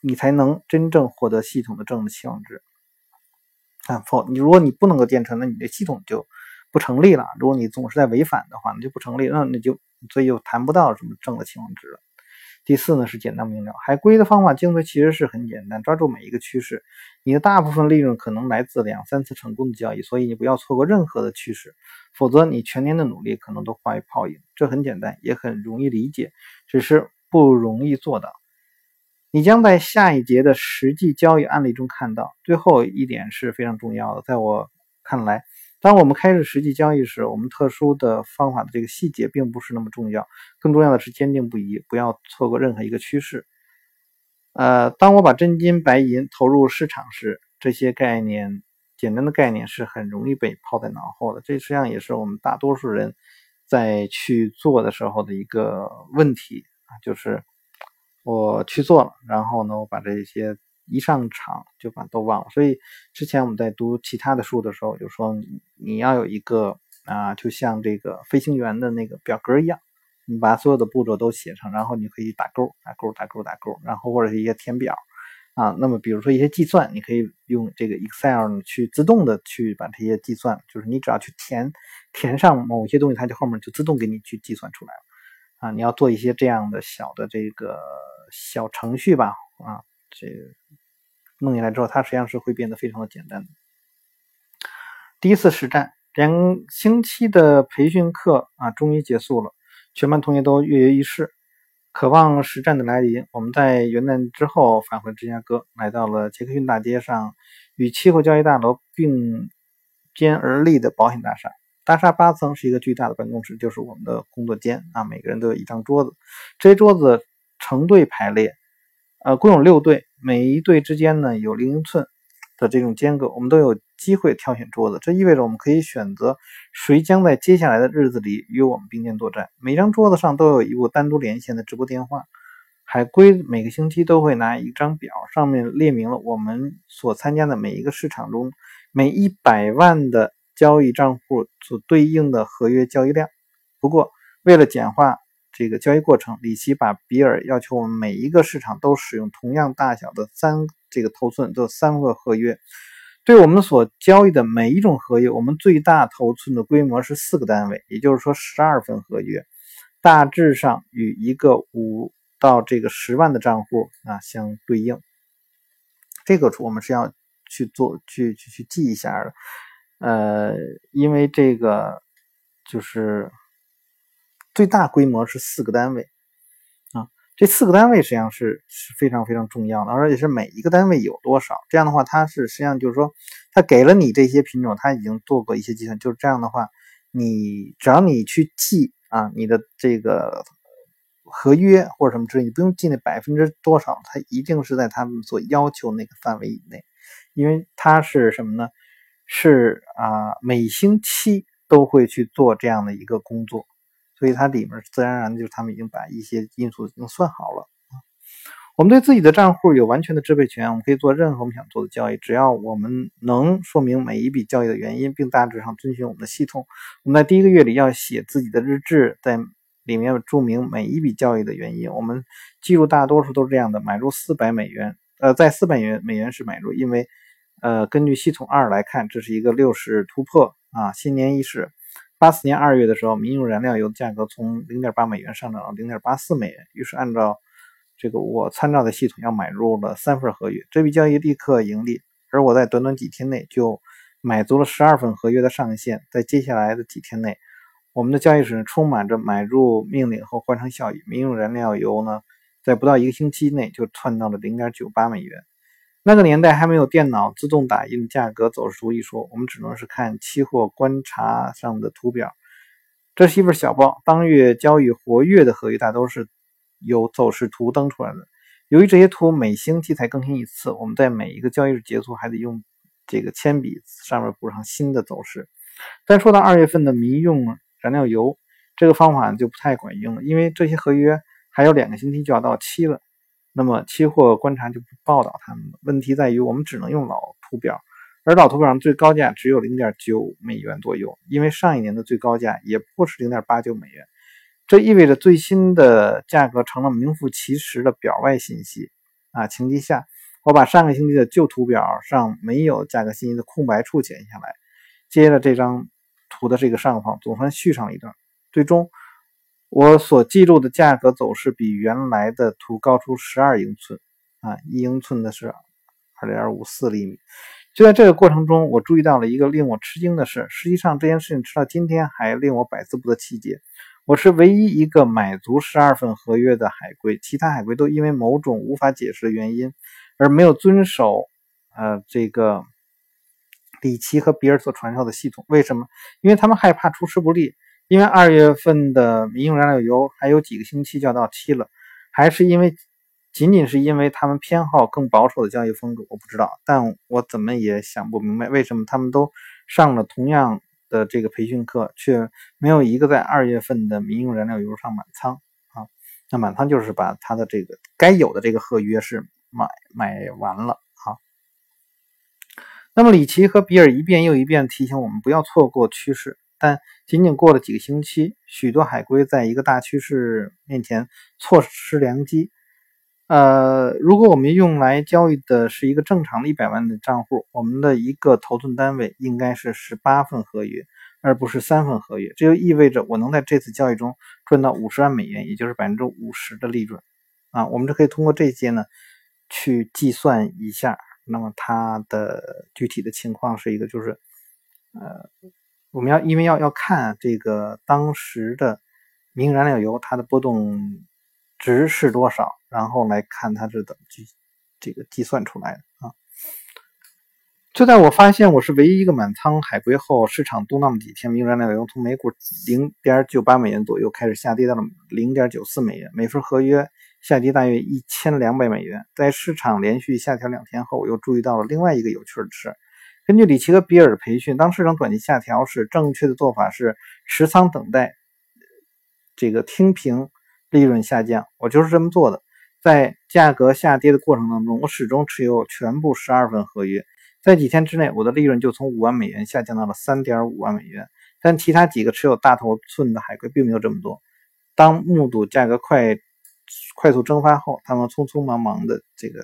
你才能真正获得系统的正的期望值。啊，否，你如果你不能够坚持，那你的系统就不成立了。如果你总是在违反的话，那就不成立，那你就所以就谈不到什么正的期望值了。第四呢是简单明了，海归的方法精髓其实是很简单，抓住每一个趋势，你的大部分利润可能来自两三次成功的交易，所以你不要错过任何的趋势，否则你全年的努力可能都化为泡影。这很简单，也很容易理解，只是不容易做到。你将在下一节的实际交易案例中看到。最后一点是非常重要的，在我看来。当我们开始实际交易时，我们特殊的方法的这个细节并不是那么重要，更重要的是坚定不移，不要错过任何一个趋势。呃，当我把真金白银投入市场时，这些概念，简单的概念是很容易被抛在脑后的。这实际上也是我们大多数人在去做的时候的一个问题啊，就是我去做了，然后呢，我把这些。一上场就把都忘了，所以之前我们在读其他的书的时候，就说你要有一个啊，就像这个飞行员的那个表格一样，你把所有的步骤都写上，然后你可以打勾、打勾、打勾、打勾，然后或者是一些填表啊。那么比如说一些计算，你可以用这个 Excel 去自动的去把这些计算，就是你只要去填填上某些东西，它就后面就自动给你去计算出来了啊。你要做一些这样的小的这个小程序吧啊。这弄进来之后，它实际上是会变得非常的简单的。第一次实战，两星期的培训课啊，终于结束了，全班同学都跃跃欲试，渴望实战的来临。我们在元旦之后返回芝加哥，来到了杰克逊大街上与期货交易大楼并肩而立的保险大厦。大厦八层是一个巨大的办公室，就是我们的工作间啊，每个人都有一张桌子，这些桌子成对排列。呃，共有六队，每一队之间呢有零英寸的这种间隔，我们都有机会挑选桌子。这意味着我们可以选择谁将在接下来的日子里与我们并肩作战。每张桌子上都有一部单独连线的直播电话。海龟每个星期都会拿一张表，上面列明了我们所参加的每一个市场中每一百万的交易账户所对应的合约交易量。不过，为了简化。这个交易过程，里奇把比尔要求我们每一个市场都使用同样大小的三这个头寸的三个合约。对我们所交易的每一种合约，我们最大头寸的规模是四个单位，也就是说十二份合约，大致上与一个五到这个十万的账户啊相对应。这个我们是要去做去去去记一下的，呃，因为这个就是。最大规模是四个单位啊，这四个单位实际上是是非常非常重要的，而且是每一个单位有多少。这样的话，它是实际上就是说，它给了你这些品种，它已经做过一些计算。就是这样的话，你只要你去记啊，你的这个合约或者什么之类，你不用记那百分之多少，它一定是在他们所要求那个范围以内。因为它是什么呢？是啊，每星期都会去做这样的一个工作，所以它里面自然而然的就是他们已经把一些因素已经算好了。我们对自己的账户有完全的支配权，我们可以做任何我们想做的交易，只要我们能说明每一笔交易的原因，并大致上遵循我们的系统。我们在第一个月里要写自己的日志，在里面注明每一笔交易的原因。我们记录大多数都是这样的：买入四百美元，呃，在四百元美元是买入，因为。呃，根据系统二来看，这是一个六十突破啊，新年伊始。八四年二月的时候，民用燃料油价格从零点八美元上涨到零点八四美元，于是按照这个我参照的系统，要买入了三份合约，这笔交易立刻盈利。而我在短短几天内就买足了十二份合约的上限，在接下来的几天内，我们的交易室充满着买入命令和换乘效益，民用燃料油呢，在不到一个星期内就窜到了零点九八美元。那个年代还没有电脑自动打印价格走势图一说，我们只能是看期货观察上的图表。这是一份小报，当月交易活跃的合约大都是有走势图登出来的。由于这些图每星期才更新一次，我们在每一个交易日结束还得用这个铅笔上面补上新的走势。但说到二月份的民用燃料油，这个方法就不太管用了，因为这些合约还有两个星期就要到期了。那么期货观察就不报道他们了。问题在于，我们只能用老图表，而老图表上最高价只有零点九美元左右，因为上一年的最高价也不过是零点八九美元。这意味着最新的价格成了名副其实的表外信息。啊，情急下，我把上个星期的旧图表上没有价格信息的空白处剪下来，接着这张图的这个上方总算续上了一段，最终。我所记录的价格走势比原来的图高出十二英寸，啊，一英寸的是二点五四厘米。就在这个过程中，我注意到了一个令我吃惊的事。实际上，这件事情直到今天还令我百思不得其解。我是唯一一个买足十二份合约的海归，其他海归都因为某种无法解释的原因而没有遵守呃这个里奇和比尔所传授的系统。为什么？因为他们害怕出师不利。因为二月份的民用燃料油还有几个星期就要到期了，还是因为仅仅是因为他们偏好更保守的交易风格，我不知道，但我怎么也想不明白，为什么他们都上了同样的这个培训课，却没有一个在二月份的民用燃料油上满仓啊？那满仓就是把他的这个该有的这个合约是买买完了啊。那么里奇和比尔一遍又一遍提醒我们不要错过趋势。但仅仅过了几个星期，许多海归在一个大趋势面前错失良机。呃，如果我们用来交易的是一个正常的一百万的账户，我们的一个头寸单位应该是十八份合约，而不是三份合约。这就意味着我能在这次交易中赚到五十万美元，也就是百分之五十的利润。啊，我们就可以通过这些呢去计算一下。那么它的具体的情况是一个，就是呃。我们要因为要要看这个当时的明燃料油它的波动值是多少，然后来看它是怎么计这个计算出来的啊。就在我发现我是唯一一个满仓海归后，市场动荡了几天，明燃料油从每股零点九八美元左右开始下跌到了零点九四美元，每份合约下跌大约一千两百美元。在市场连续下调两天后，我又注意到了另外一个有趣的事。根据里奇和比尔的培训，当市场短期下调时，正确的做法是持仓等待，这个听凭利润下降。我就是这么做的。在价格下跌的过程当中，我始终持有全部十二份合约。在几天之内，我的利润就从五万美元下降到了三点五万美元。但其他几个持有大头寸的海龟并没有这么多。当目睹价格快快速蒸发后，他们匆匆忙忙的这个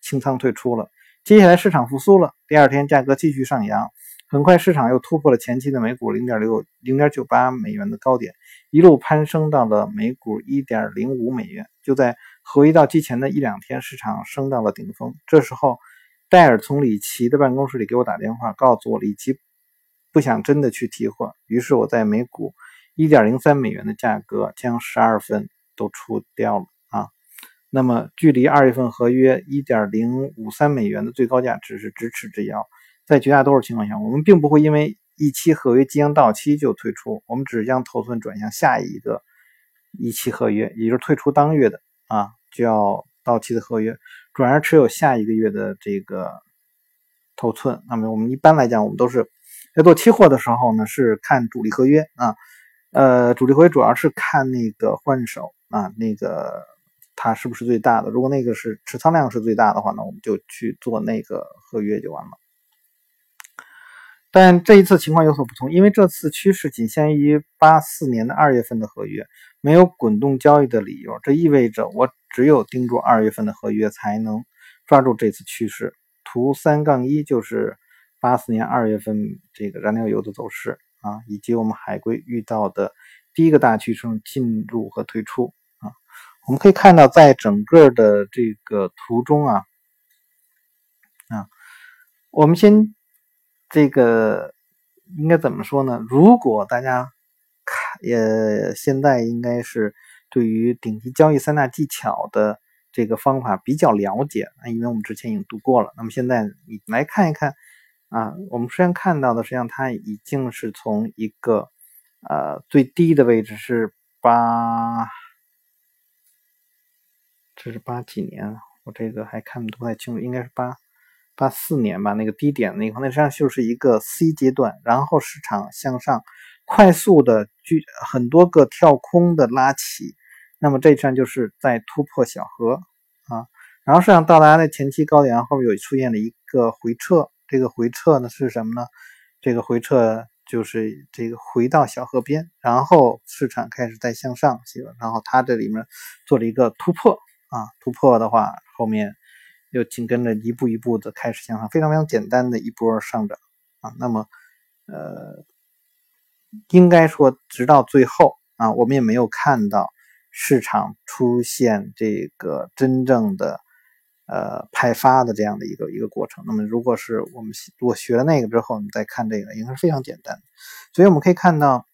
清仓退出了。接下来市场复苏了，第二天价格继续上扬，很快市场又突破了前期的每股零点六零点九八美元的高点，一路攀升到了每股一点零五美元。就在合约到期前的一两天，市场升到了顶峰。这时候，戴尔从里奇的办公室里给我打电话，告诉我里奇不想真的去提货。于是我在每股一点零三美元的价格将十二份都出掉了。那么，距离二月份合约一点零五三美元的最高价只是咫尺之遥。在绝大多数情况下，我们并不会因为一期合约即将到期就退出，我们只是将头寸转向下一个一期合约，也就是退出当月的啊就要到期的合约，转而持有下一个月的这个头寸。那么我们一般来讲，我们都是在做期货的时候呢，是看主力合约啊。呃，主力合约主要是看那个换手啊，那个它是不是最大的。如果那个是持仓量是最大的话呢，我们就去做那个合约就完了。但这一次情况有所不同，因为这次趋势仅限于八四年的二月份的合约，没有滚动交易的理由。这意味着我只有盯住二月份的合约，才能抓住这次趋势。图三杠一就是八四年二月份这个燃料油的走势啊，以及我们海龟遇到的第一个大趋势进入和退出。我们可以看到，在整个的这个图中啊啊，我们先。这个应该怎么说呢？如果大家看，也现在应该是对于顶级交易三大技巧的这个方法比较了解啊，因为我们之前已经读过了。那么现在你来看一看啊，我们虽然看到的实际上它已经是从一个呃最低的位置是八，这是八几年？我这个还看不太清楚，应该是八。八四年吧，那个低点那块，那实际上就是一个 C 阶段，然后市场向上快速的巨很多个跳空的拉起，那么这站就是在突破小河啊，然后市场到达的前期高点，后面有出现了一个回撤，这个回撤呢是什么呢？这个回撤就是这个回到小河边，然后市场开始在向上，然后它这里面做了一个突破啊，突破的话后面。又紧跟着一步一步的开始向上，非常非常简单的一波上涨啊。那么，呃，应该说直到最后啊，我们也没有看到市场出现这个真正的呃派发的这样的一个一个过程。那么，如果是我们我学了那个之后，你再看这个，应该是非常简单。所以我们可以看到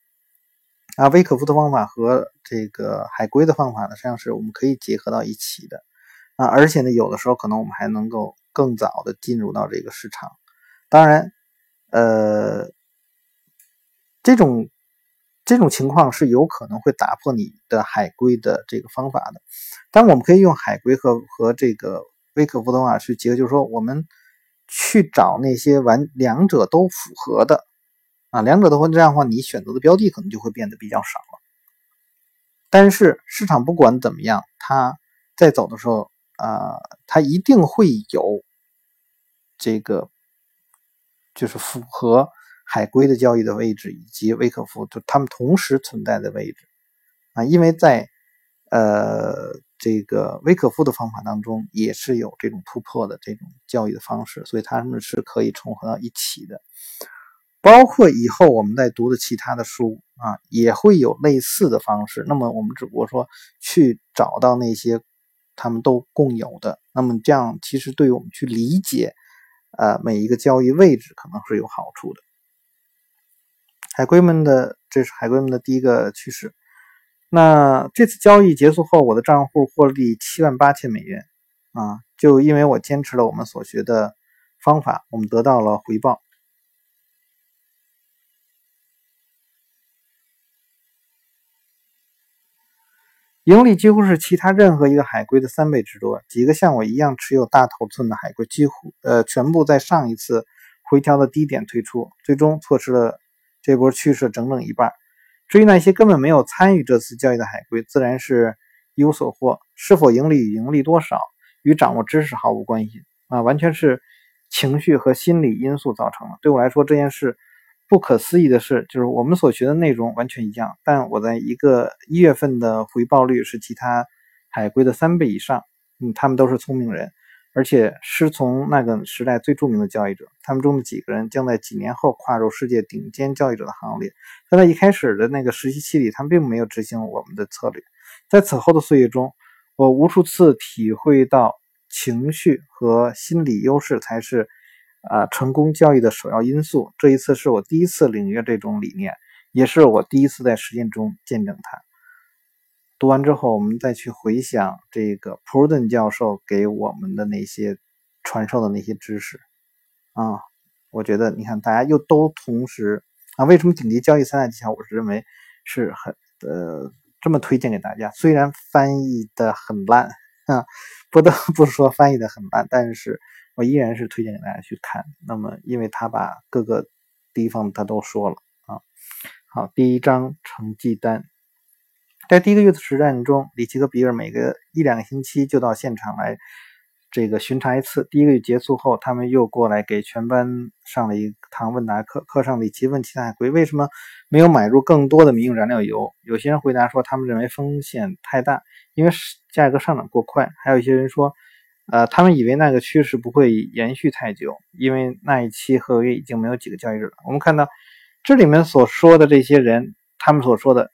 啊，威可夫的方法和这个海龟的方法呢，实际上是我们可以结合到一起的。啊，而且呢，有的时候可能我们还能够更早的进入到这个市场。当然，呃，这种这种情况是有可能会打破你的海龟的这个方法的。但我们可以用海龟和和这个威可夫的方法去结合，就是说我们去找那些完两者都符合的啊，两者都会这样的话，你选择的标的可能就会变得比较少了。但是市场不管怎么样，它在走的时候。啊，它一定会有这个，就是符合海龟的交易的位置，以及威可夫，就他们同时存在的位置啊。因为在呃这个威可夫的方法当中，也是有这种突破的这种交易的方式，所以它们是可以重合到一起的。包括以后我们在读的其他的书啊，也会有类似的方式。那么我们只不过说去找到那些。他们都共有的，那么这样其实对于我们去理解，呃，每一个交易位置可能是有好处的。海龟们的，这是海龟们的第一个趋势。那这次交易结束后，我的账户获利七万八千美元，啊，就因为我坚持了我们所学的方法，我们得到了回报。盈利几乎是其他任何一个海龟的三倍之多。几个像我一样持有大头寸的海龟，几乎呃全部在上一次回调的低点退出，最终错失了这波趋势整整一半。至于那些根本没有参与这次交易的海龟，自然是一无所获。是否盈利与盈利多少与掌握知识毫无关系啊，完全是情绪和心理因素造成的。对我来说，这件事。不可思议的是，就是我们所学的内容完全一样，但我在一个一月份的回报率是其他海归的三倍以上。嗯，他们都是聪明人，而且师从那个时代最著名的交易者。他们中的几个人将在几年后跨入世界顶尖交易者的行列。但在一开始的那个实习期里，他们并没有执行我们的策略。在此后的岁月中，我无数次体会到情绪和心理优势才是。啊，成功交易的首要因素。这一次是我第一次领略这种理念，也是我第一次在实践中见证它。读完之后，我们再去回想这个普尔顿教授给我们的那些传授的那些知识啊，我觉得你看，大家又都同时啊，为什么顶级交易三大技巧？我是认为是很呃这么推荐给大家。虽然翻译的很烂 [laughs] 啊，不得不说翻译的很烂，但是。我依然是推荐给大家去看。那么，因为他把各个地方他都说了啊。好，第一章成绩单，在第一个月的实战中，里奇和比尔每个一两个星期就到现场来。这个巡查一次，第一个月结束后，他们又过来给全班上了一堂问答课。课上李奇问其他海龟为什么没有买入更多的民用燃料油。有些人回答说，他们认为风险太大，因为价格上涨过快。还有一些人说，呃，他们以为那个趋势不会延续太久，因为那一期合约已经没有几个交易日了。我们看到这里面所说的这些人，他们所说的，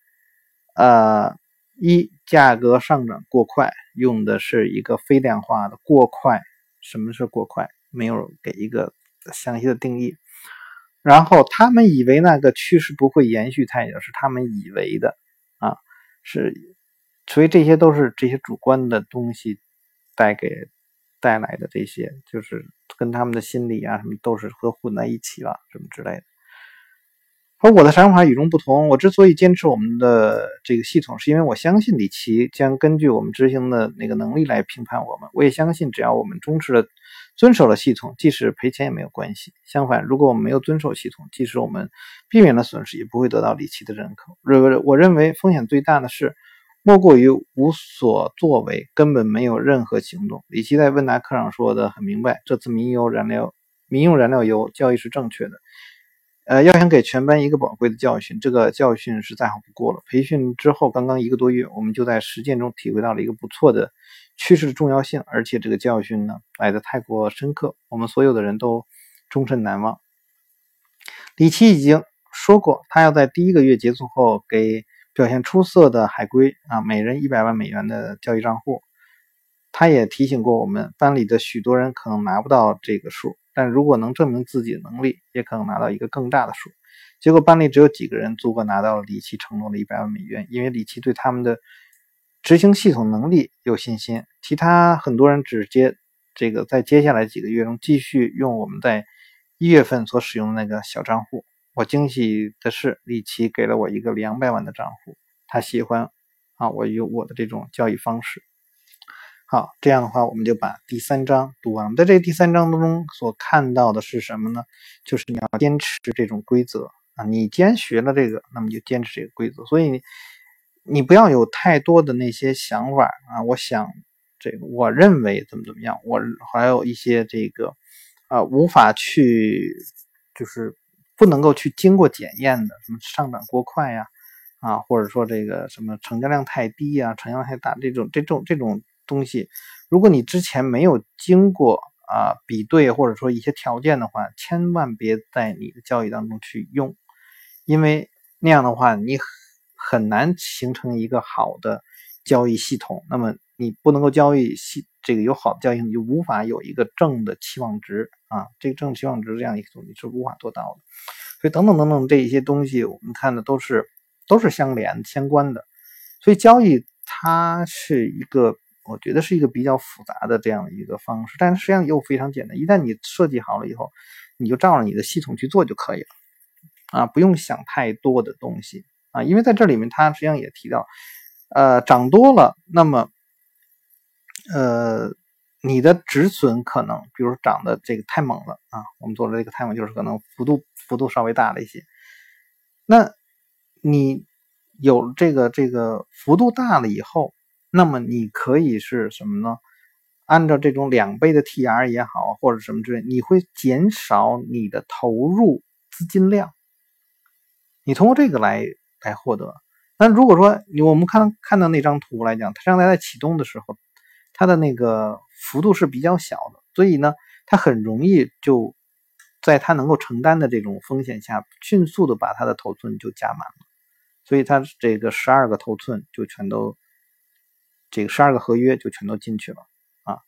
呃，一价格上涨过快。用的是一个非量化的过快，什么是过快？没有给一个详细的定义。然后他们以为那个趋势不会延续太久，是他们以为的啊，是，所以这些都是这些主观的东西带给带来的这些，就是跟他们的心理啊什么都是和混在一起了，什么之类的。而我的想法与众不同。我之所以坚持我们的这个系统，是因为我相信李奇将根据我们执行的那个能力来评判我们。我也相信，只要我们忠实的遵守了系统，即使赔钱也没有关系。相反，如果我们没有遵守系统，即使我们避免了损失，也不会得到李奇的认可。认我认为风险最大的是，莫过于无所作为，根本没有任何行动。李奇在问答课上说的很明白，这次民油燃料、民用燃料油交易是正确的。呃，要想给全班一个宝贵的教训，这个教训是再好不过了。培训之后刚刚一个多月，我们就在实践中体会到了一个不错的趋势的重要性，而且这个教训呢来的太过深刻，我们所有的人都终身难忘。李奇已经说过，他要在第一个月结束后给表现出色的海归啊每人一百万美元的交易账户。他也提醒过我们，班里的许多人可能拿不到这个数。但如果能证明自己的能力，也可能拿到一个更大的数。结果班里只有几个人足够拿到了李奇承诺的一百万美元，因为李奇对他们的执行系统能力有信心。其他很多人只接这个，在接下来几个月中继续用我们在一月份所使用的那个小账户。我惊喜的是，李奇给了我一个两百万的账户，他喜欢啊，我有我的这种交易方式。好，这样的话，我们就把第三章读完。在这第三章当中所看到的是什么呢？就是你要坚持这种规则啊。你既然学了这个，那么就坚持这个规则。所以你不要有太多的那些想法啊。我想这个，我认为怎么怎么样。我还有一些这个啊，无法去就是不能够去经过检验的，什么上涨过快呀啊，或者说这个什么成交量太低呀，成交量太大这种这种这种。东西，如果你之前没有经过啊比对或者说一些条件的话，千万别在你的交易当中去用，因为那样的话你很难形成一个好的交易系统。那么你不能够交易系这个有好的交易，你就无法有一个正的期望值啊，这个正期望值这样一个东西是无法做到的。所以等等等等这一些东西，我们看的都是都是相连相关的。所以交易它是一个。我觉得是一个比较复杂的这样一个方式，但实际上又非常简单。一旦你设计好了以后，你就照着你的系统去做就可以了，啊，不用想太多的东西啊。因为在这里面，它实际上也提到，呃，涨多了，那么，呃，你的止损可能，比如涨的这个太猛了啊，我们做的这个太猛，就是可能幅度幅度稍微大了一些。那你有这个这个幅度大了以后。那么你可以是什么呢？按照这种两倍的 TR 也好，或者什么之类，你会减少你的投入资金量。你通过这个来来获得。那如果说你我们看看到那张图来讲，它将来在启动的时候，它的那个幅度是比较小的，所以呢，它很容易就在它能够承担的这种风险下，迅速的把它的头寸就加满了。所以它这个十二个头寸就全都。这个十二个合约就全都进去了啊，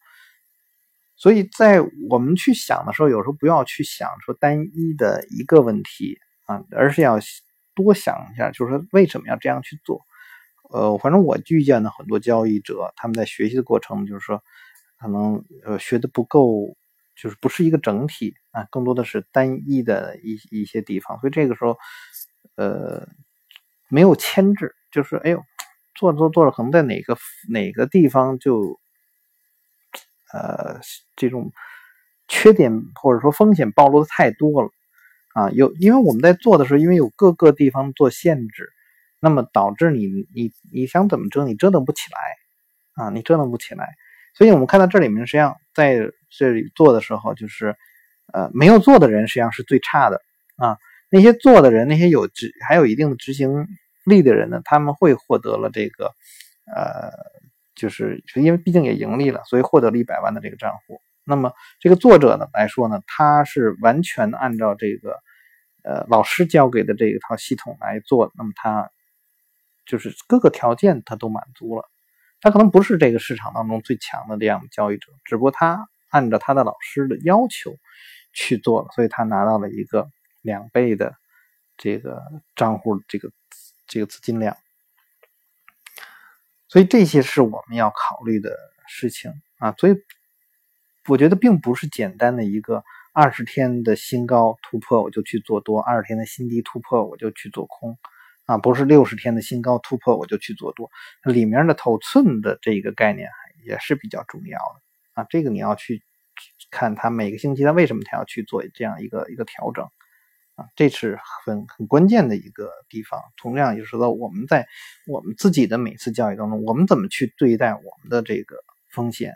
所以在我们去想的时候，有时候不要去想说单一的一个问题啊，而是要多想一下，就是说为什么要这样去做。呃，反正我遇见的很多交易者，他们在学习的过程，就是说可能呃学的不够，就是不是一个整体啊，更多的是单一的一一些地方，所以这个时候呃没有牵制，就是哎呦。做着做着做着，可能在哪个哪个地方就，呃，这种缺点或者说风险暴露的太多了啊，有因为我们在做的时候，因为有各个地方做限制，那么导致你你你想怎么折你折腾不起来啊，你折腾不起来。所以我们看到这里面实际上在这里做的时候，就是呃没有做的人实际上是最差的啊，那些做的人，那些有执还有一定的执行力的人呢，他们会获得了这个呃，就是因为毕竟也盈利了，所以获得了一百万的这个账户。那么这个作者呢来说呢，他是完全按照这个呃老师教给的这一套系统来做，那么他就是各个条件他都满足了。他可能不是这个市场当中最强的这样的交易者，只不过他按照他的老师的要求去做了，所以他拿到了一个两倍的这个账户这个这个资金量。所以这些是我们要考虑的事情啊，所以。我觉得并不是简单的一个二十天的新高突破我就去做多，二十天的新低突破我就去做空，啊，不是六十天的新高突破我就去做多，里面的头寸的这个概念也是比较重要的啊，这个你要去看它每个星期它为什么它要去做这样一个一个调整啊，这是很很关键的一个地方。同样也是说我们在我们自己的每次交易当中，我们怎么去对待我们的这个风险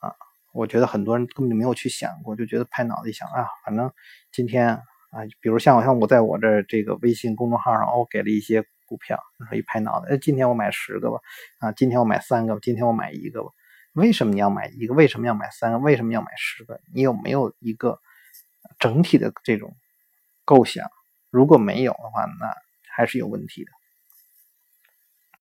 啊。我觉得很多人根本就没有去想过，就觉得拍脑袋一想啊，反正今天啊，比如像我像我在我这这个微信公众号上，我给了一些股票，一拍脑袋，哎，今天我买十个吧，啊，今天我买三个，今天我买一个吧。为什么你要买一个？为什么要买三个？为什么要买十个？你有没有一个整体的这种构想？如果没有的话，那还是有问题的。